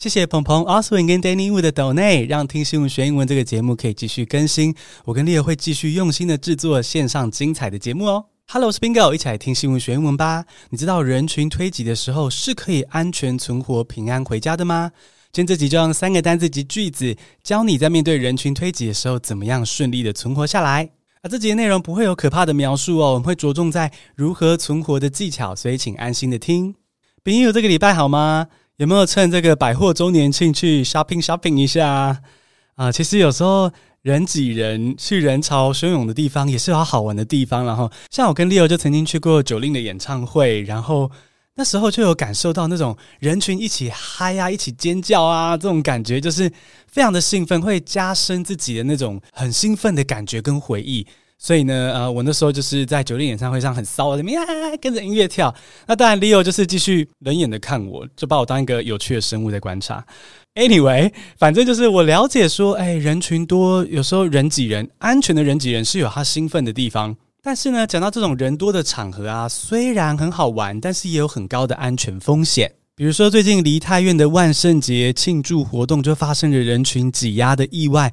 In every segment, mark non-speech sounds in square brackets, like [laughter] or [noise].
谢谢鹏鹏、Oswin 跟 Danny Wu 的 donate，，让听新闻学英文这个节目可以继续更新。我跟 Leo 会继续用心的制作线上精彩的节目哦。Hello，我是 Bingo，一起来听新闻学英文吧。你知道人群推挤的时候是可以安全存活、平安回家的吗？今天这集就用三个单字及句子教你在面对人群推挤的时候怎么样顺利的存活下来。啊，这集的内容不会有可怕的描述哦，我们会着重在如何存活的技巧，所以请安心的听。Bingo，这个礼拜好吗？有没有趁这个百货周年庆去 shopping shopping 一下啊？啊，其实有时候人挤人，去人潮汹涌的地方也是有好，玩的地方。然后，像我跟 Leo 就曾经去过 Jolin 的演唱会，然后那时候就有感受到那种人群一起嗨啊，一起尖叫啊，这种感觉就是非常的兴奋，会加深自己的那种很兴奋的感觉跟回忆。所以呢，呃，我那时候就是在酒店演唱会上很骚的，啊，跟着音乐跳。那当然，Leo 就是继续冷眼的看我，就把我当一个有趣的生物在观察。Anyway，反正就是我了解说，哎，人群多，有时候人挤人，安全的人挤人是有他兴奋的地方。但是呢，讲到这种人多的场合啊，虽然很好玩，但是也有很高的安全风险。比如说，最近梨泰院的万圣节庆祝活动就发生了人群挤压的意外，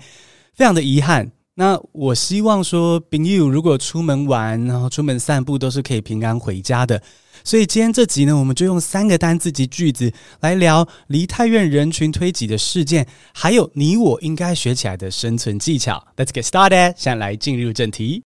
非常的遗憾。那我希望说，朋友如果出门玩，然后出门散步，都是可以平安回家的。所以今天这集呢，我们就用三个单字及句子来聊梨泰院人群推挤的事件，还有你我应该学起来的生存技巧。Let's get started，现在来进入正题。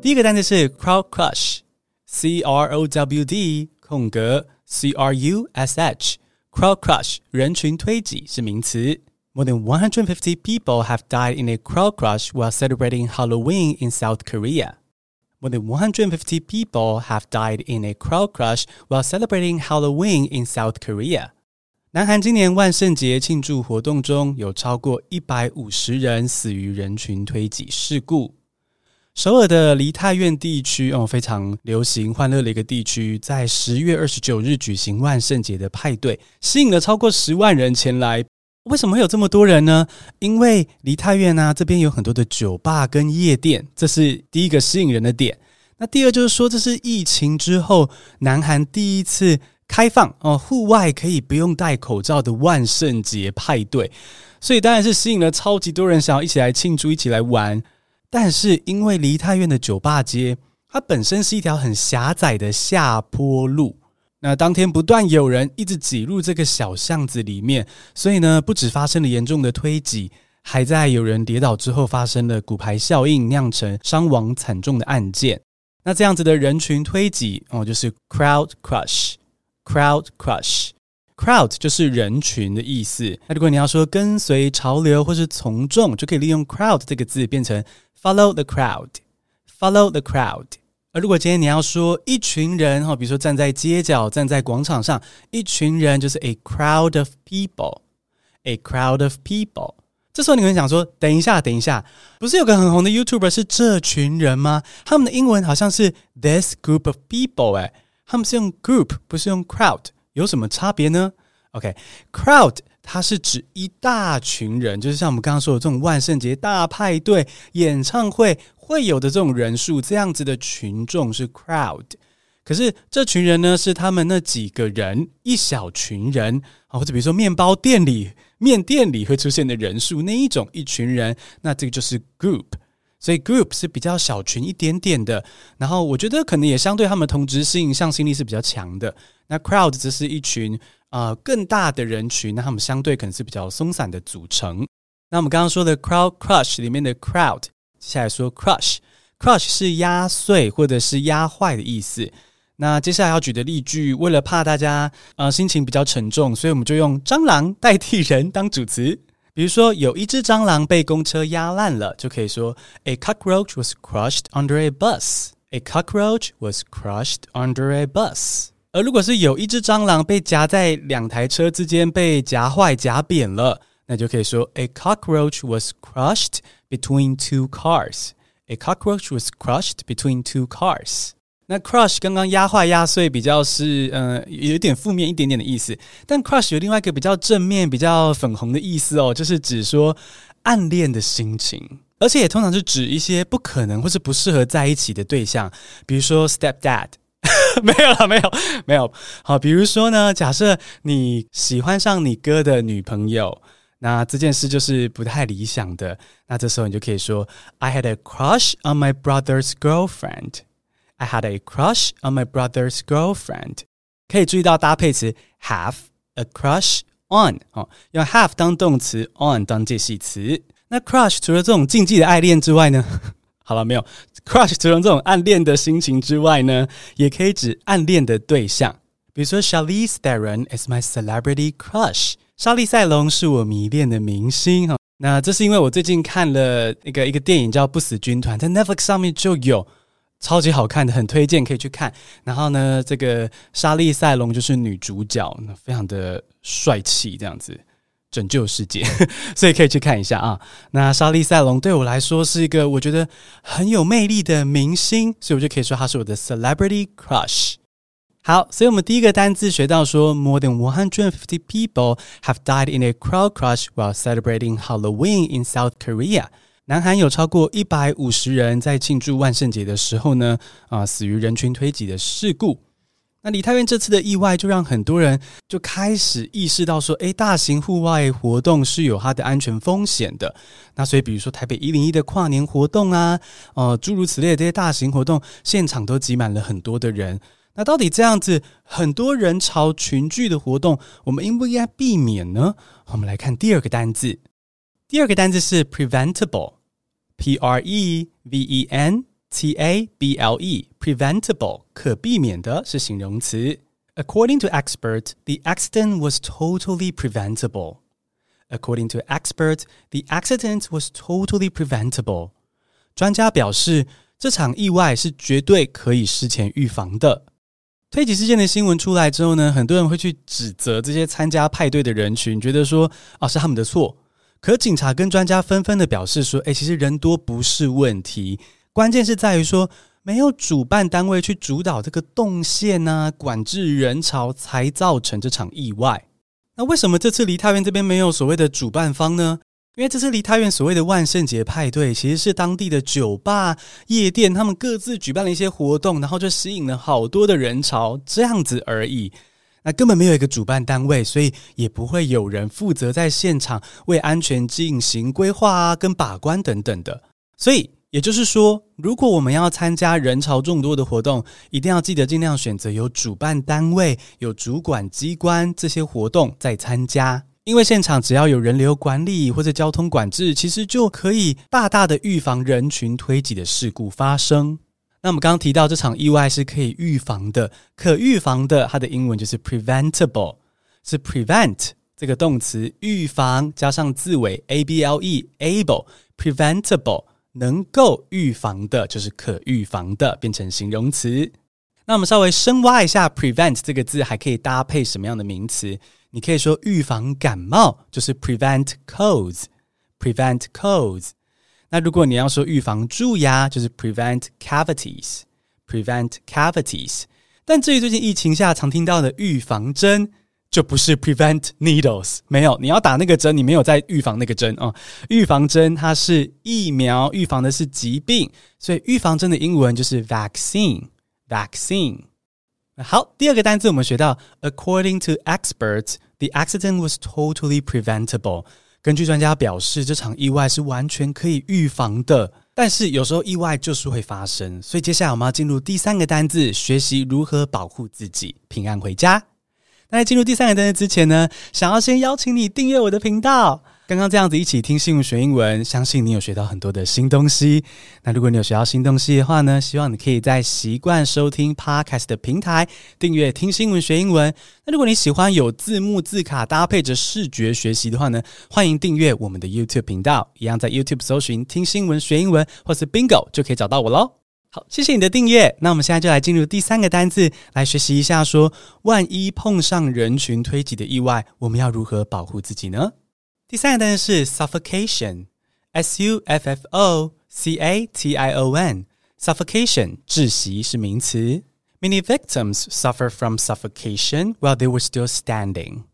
第一个单词是 crowd crush，C R O W D 空格 C R U S H，crowd crush 人群推挤是名词。More than 150 people have died in a crowd crush while celebrating Halloween in South Korea. More than 150 people have died in a crowd crush while celebrating Halloween in South Korea. 南韩今年万圣节庆祝活动中有超过一百五十人死于人群推挤事故。 首尔的梨泰院地区哦，非常流行欢乐的一个地区，在十月二十九日举行万圣节的派对，吸引了超过十万人前来。为什么会有这么多人呢？因为梨泰院啊，这边有很多的酒吧跟夜店，这是第一个吸引人的点。那第二就是说，这是疫情之后南韩第一次开放哦，户外可以不用戴口罩的万圣节派对，所以当然是吸引了超级多人想要一起来庆祝，一起来玩。但是因为梨泰院的酒吧街，它本身是一条很狭窄的下坡路，那当天不断有人一直挤入这个小巷子里面，所以呢，不止发生了严重的推挤，还在有人跌倒之后发生了骨牌效应，酿成伤亡惨重的案件。那这样子的人群推挤哦，就是 crowd crush，crowd crush Crowd 就是人群的意思。那如果你要说跟随潮流或是从众，就可以利用 crowd 这个字变成 follow the crowd，follow the crowd。而如果今天你要说一群人，哈，比如说站在街角、站在广场上，一群人就是 a crowd of people，a crowd of people。这时候你会想说：等一下，等一下，不是有个很红的 YouTuber 是这群人吗？他们的英文好像是 this group of people，哎，他们是用 group，不是用 crowd。有什么差别呢？OK，crowd。它是指一大群人，就是像我们刚刚说的这种万圣节大派对、演唱会会有的这种人数，这样子的群众是 crowd。可是这群人呢，是他们那几个人，一小群人啊，或者比如说面包店里、面店里会出现的人数那一种一群人，那这个就是 group。所以 group 是比较小群一点点的，然后我觉得可能也相对他们同质性、向心力是比较强的。那 crowd 则是一群。啊、呃，更大的人群，那他们相对可能是比较松散的组成。那我们刚刚说的 crowd crush 里面的 crowd，接下来说 crush，crush 是压碎或者是压坏的意思。那接下来要举的例句，为了怕大家呃心情比较沉重，所以我们就用蟑螂代替人当主词。比如说，有一只蟑螂被公车压烂了，就可以说 A cockroach was crushed under a bus. A cockroach was crushed under a bus. 而如果是有一只蟑螂被夹在两台车之间被夹坏夹扁了，那就可以说 A cockroach was crushed between two cars. A cockroach was crushed between two cars. 那 crush 刚刚压坏压碎比较是呃有一点负面一点点的意思，但 crush 有另外一个比较正面、比较粉红的意思哦，就是指说暗恋的心情，而且也通常是指一些不可能或是不适合在一起的对象，比如说 stepdad。[laughs] 没有了，没有，没有。好，比如说呢，假设你喜欢上你哥的女朋友，那这件事就是不太理想的。那这时候你就可以说，I had a crush on my brother's girlfriend. I had a crush on my brother's girlfriend. 可以注意到搭配词 have a crush on，哦，用 have 当动词，on 当介系词。那 crush 除了这种禁忌的爱恋之外呢？好了，没有 [laughs] crush 除了这种暗恋的心情之外呢，也可以指暗恋的对象。比如说，Charlize Theron is my celebrity crush。莎莉赛隆是我迷恋的明星哈。那这是因为我最近看了一个一个电影叫《不死军团》，在 Netflix 上面就有， 超级好看的，很推荐可以去看。然后呢，这个莎莉赛隆就是女主角，非常的帅气，这样子。拯救世界，所以可以去看一下啊。那莎莉赛隆对我来说是一个我觉得很有魅力的明星，所以我就可以说她是我的 celebrity crush。好，所以我们第一个单字学到说，more than one hundred and fifty people have died in a crowd crush while celebrating Halloween in South Korea。南韩有超过一百五十人在庆祝万圣节的时候呢，啊，死于人群推挤的事故。那梨泰院这次的意外，就让很多人就开始意识到说，诶，大型户外活动是有它的安全风险的。那所以，比如说台北一零一的跨年活动啊，呃，诸如此类的这些大型活动，现场都挤满了很多的人。那到底这样子很多人潮群聚的活动，我们应不应该避免呢？我们来看第二个单字，第二个单字是 preventable preventable，P R E V E N。T A B L E，preventable，可避免的是形容词。According to experts, the accident was totally preventable. According to experts, the accident was totally preventable. 专家表示，这场意外是绝对可以事前预防的。推挤事件的新闻出来之后呢，很多人会去指责这些参加派对的人群，觉得说啊是他们的错。 可警察跟专家纷纷的表示说，诶，其实人多不是问题。关键是在于说，没有主办单位去主导这个动线啊，管制人潮，才造成这场意外。那为什么这次梨泰院这边没有所谓的主办方呢？因为这次梨泰院所谓的万圣节派对，其实是当地的酒吧、夜店，他们各自举办了一些活动，然后就吸引了好多的人潮，这样子而已。那根本没有一个主办单位，所以也不会有人负责在现场为安全进行规划啊、跟把关等等的，所以。也就是说，如果我们要参加人潮众多的活动，一定要记得尽量选择有主办单位、有主管机关这些活动再参加，因为现场只要有人流管理或者交通管制，其实就可以大大的预防人群推挤的事故发生。那我们刚刚提到这场意外是可以预防的，可预防的，它的英文就是 preventable，是 prevent 这个动词预防加上字尾 a b l e able preventable。能够预防的，就是可预防的，变成形容词。那我们稍微深挖一下，prevent 这个字还可以搭配什么样的名词？你可以说预防感冒，就是 prevent colds，prevent colds。那如果你要说预防蛀牙，就是 prevent cavities，prevent cavities。但至于最近疫情下常听到的预防针。就不是 prevent needles，没有，你要打那个针，你没有在预防那个针啊、哦。预防针它是疫苗，预防的是疾病，所以预防针的英文就是 vaccine，vaccine。好，第二个单词我们学到，according to experts，the accident was totally preventable。 根据专家表示，这场意外是完全可以预防的，但是有时候意外就是会发生，所以接下来我们要进入第三个单字，学习如何保护自己，平安回家。那在进入第三个单字之前呢，想要先邀请你订阅我的频道。刚刚这样子一起听新闻学英文，相信你有学到很多的新东西。那如果你有学到新东西的话呢，希望你可以在习惯收听 Podcast 的平台订阅听新闻学英文。那如果你喜欢有字幕字卡搭配着视觉学习的话呢，欢迎订阅我们的 YouTube 频道，一样在 YouTube 搜寻听新闻学英文或是 Bingo 就可以找到我喽。好，谢谢你的订阅。那我们现在就来进入第三个单字，来学习一下说，万一碰上人群推挤的意外，我们要如何保护自己呢？第三个单词是 suffocation，s u f f o c a t i o n。 Suffocation 窒息是名词。Many victims suffer from suffocation while they were still standing.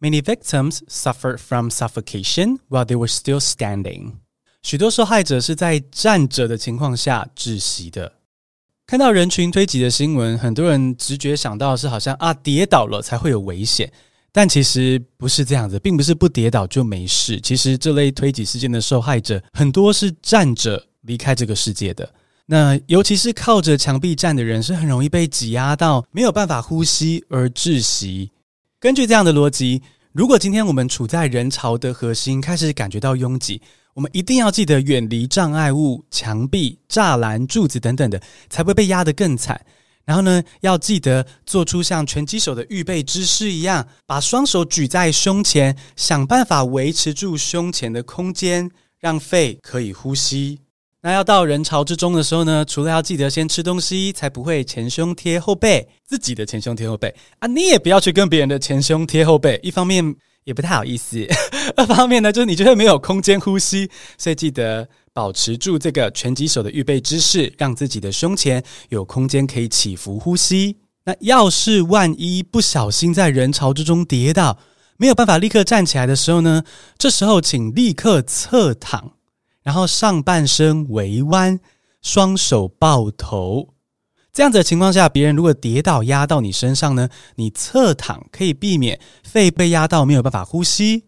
Many victims suffered from suffocation while they were still standing. 许多受害者是在站着的情况下窒息的。看到人群推挤的新闻，很多人直觉想到的是好像啊跌倒了才会有危险， 但其实不是这样子，并不是不跌倒就没事。其实这类推挤事件的受害者很多是站着离开这个世界的。那尤其是靠着墙壁站的人，是很容易被挤压到没有办法呼吸而窒息。根据这样的逻辑，如果今天我们处在人潮的核心，开始感觉到拥挤，我们一定要记得远离障碍物、墙壁、栅栏、柱子等等的，才会被压得更惨。然后呢，要记得做出像拳击手的预备姿势一样，把双手举在胸前，想办法维持住胸前的空间，让肺可以呼吸。那要到人潮之中的时候呢，除了要记得先吃东西，才不会前胸贴后背，自己的前胸贴后背啊，你也不要去跟别人的前胸贴后背，一方面也不太好意思，[laughs] 二方面呢，就是你就会没有空间呼吸，所以记得保持住这个拳击手的预备姿势，让自己的胸前有空间可以起伏呼吸。那要是万一不小心在人潮之中跌倒，没有办法立刻站起来的时候呢，这时候请立刻侧躺。然后上半身微弯，双手抱头，这样子的情况下，别人如果跌倒压到你身上呢，你侧躺可以避免肺被压到没有办法呼吸，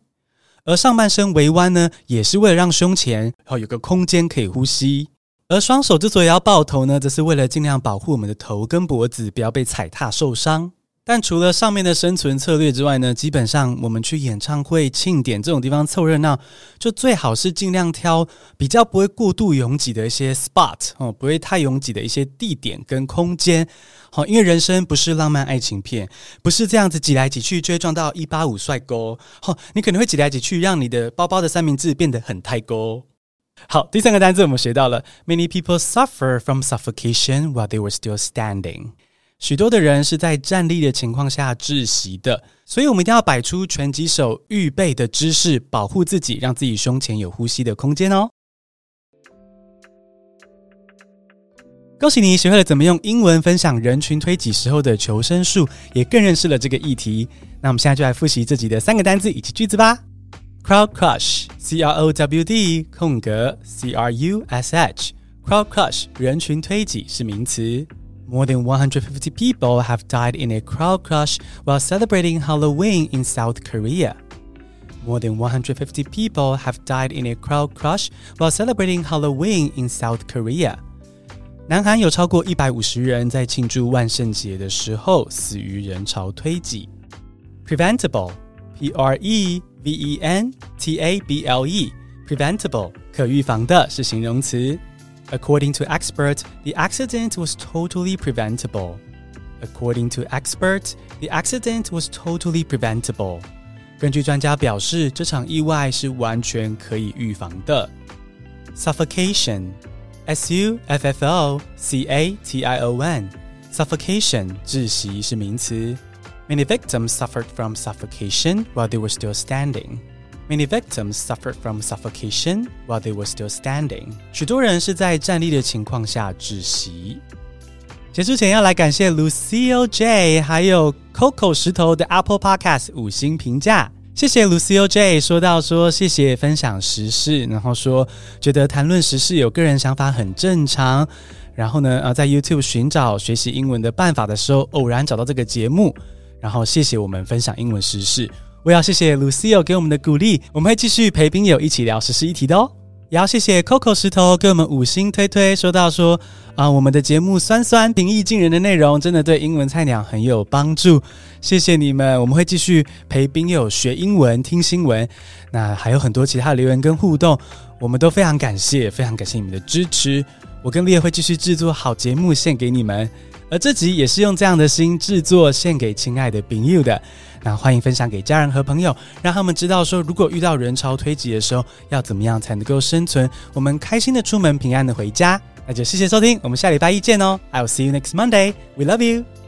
而上半身微弯呢，也是为了让胸前哦有个空间可以呼吸，而双手之所以要抱头呢，则是为了尽量保护我们的头跟脖子不要被踩踏受伤。但除了上面的生存策略之外呢，基本上我们去演唱会、庆典这种地方凑热闹，就最好是尽量挑比较不会过度拥挤的一些 spot 哦，不会太拥挤的一些地点跟空间。好，因为人生不是浪漫爱情片，不是这样子挤来挤去就会撞到一八五帅哥。好，你可能会挤来挤去，让你的包包的三明治变得很太高。好，第三个单词我们学到了，Many people suffer from suffocation while they were still standing。许多的人是在站立的情况下窒息的，所以我们一定要摆出拳击手预备的姿势，保护自己，让自己胸前有呼吸的空间哦。恭喜你学会了怎么用英文分享人群推挤时候的求生术，也更认识了这个议题。那我们现在就来复习自己的三个单字以及句子吧。Crowd crush，C R O W D 空格 C R U S H，Crowd crush 人群推挤是名词。More than 150 people have died in a crowd crush while celebrating Halloween in South Korea. More than 150 people have died in a crowd crush while celebrating Halloween in South Korea. 南韩有超过一百五十人在庆祝万圣节的时候死于人潮推挤。Preventable, P-R-E-V-E-N-T-A-B-L-E, preventable 可预防的是形容词。 According to experts, the accident was totally preventable. According to experts, the accident was totally preventable. 根据专家表示，这场意外是完全可以预防的。Suffocation, S-U-F-F-O-C-A-T-I-O-N, suffocation 窒息是名词。Many victims suffered from suffocation while they were still standing. Many victims suffered from suffocation while they were still standing. 许多人是在站立的情况下窒息。结束前要来感谢 Lucille J 还有 Coco 石头的 Apple Podcast 五星评价，谢谢 Lucille J 说到说谢谢分享时事，然后说觉得谈论时事有个人想法很正常。然后呢，呃，在 YouTube 寻找学习英文的办法的时候，偶然找到这个节目，然后谢谢我们分享英文时事。我要谢谢 Lucio 给我们的鼓励，我们会继续陪病友一起聊时事议题的哦。也要谢谢 Coco 石头给我们五星推推，说到说啊，我们的节目酸酸平易近人的内容，真的对英文菜鸟很有帮助。谢谢你们，我们会继续陪病友学英文、听新闻。那还有很多其他留言跟互动，我们都非常感谢，非常感谢你们的支持。我跟 Leah 会继续制作好节目献给你们，而这集也是用这样的心制作献给亲爱的病友的。那欢迎分享给家人和朋友，让他们知道说，如果遇到人潮推挤的时候，要怎么样才能够生存？我们开心的出门，平安的回家。那就谢谢收听，我们下礼拜一见哦。I will see you next Monday. We love you.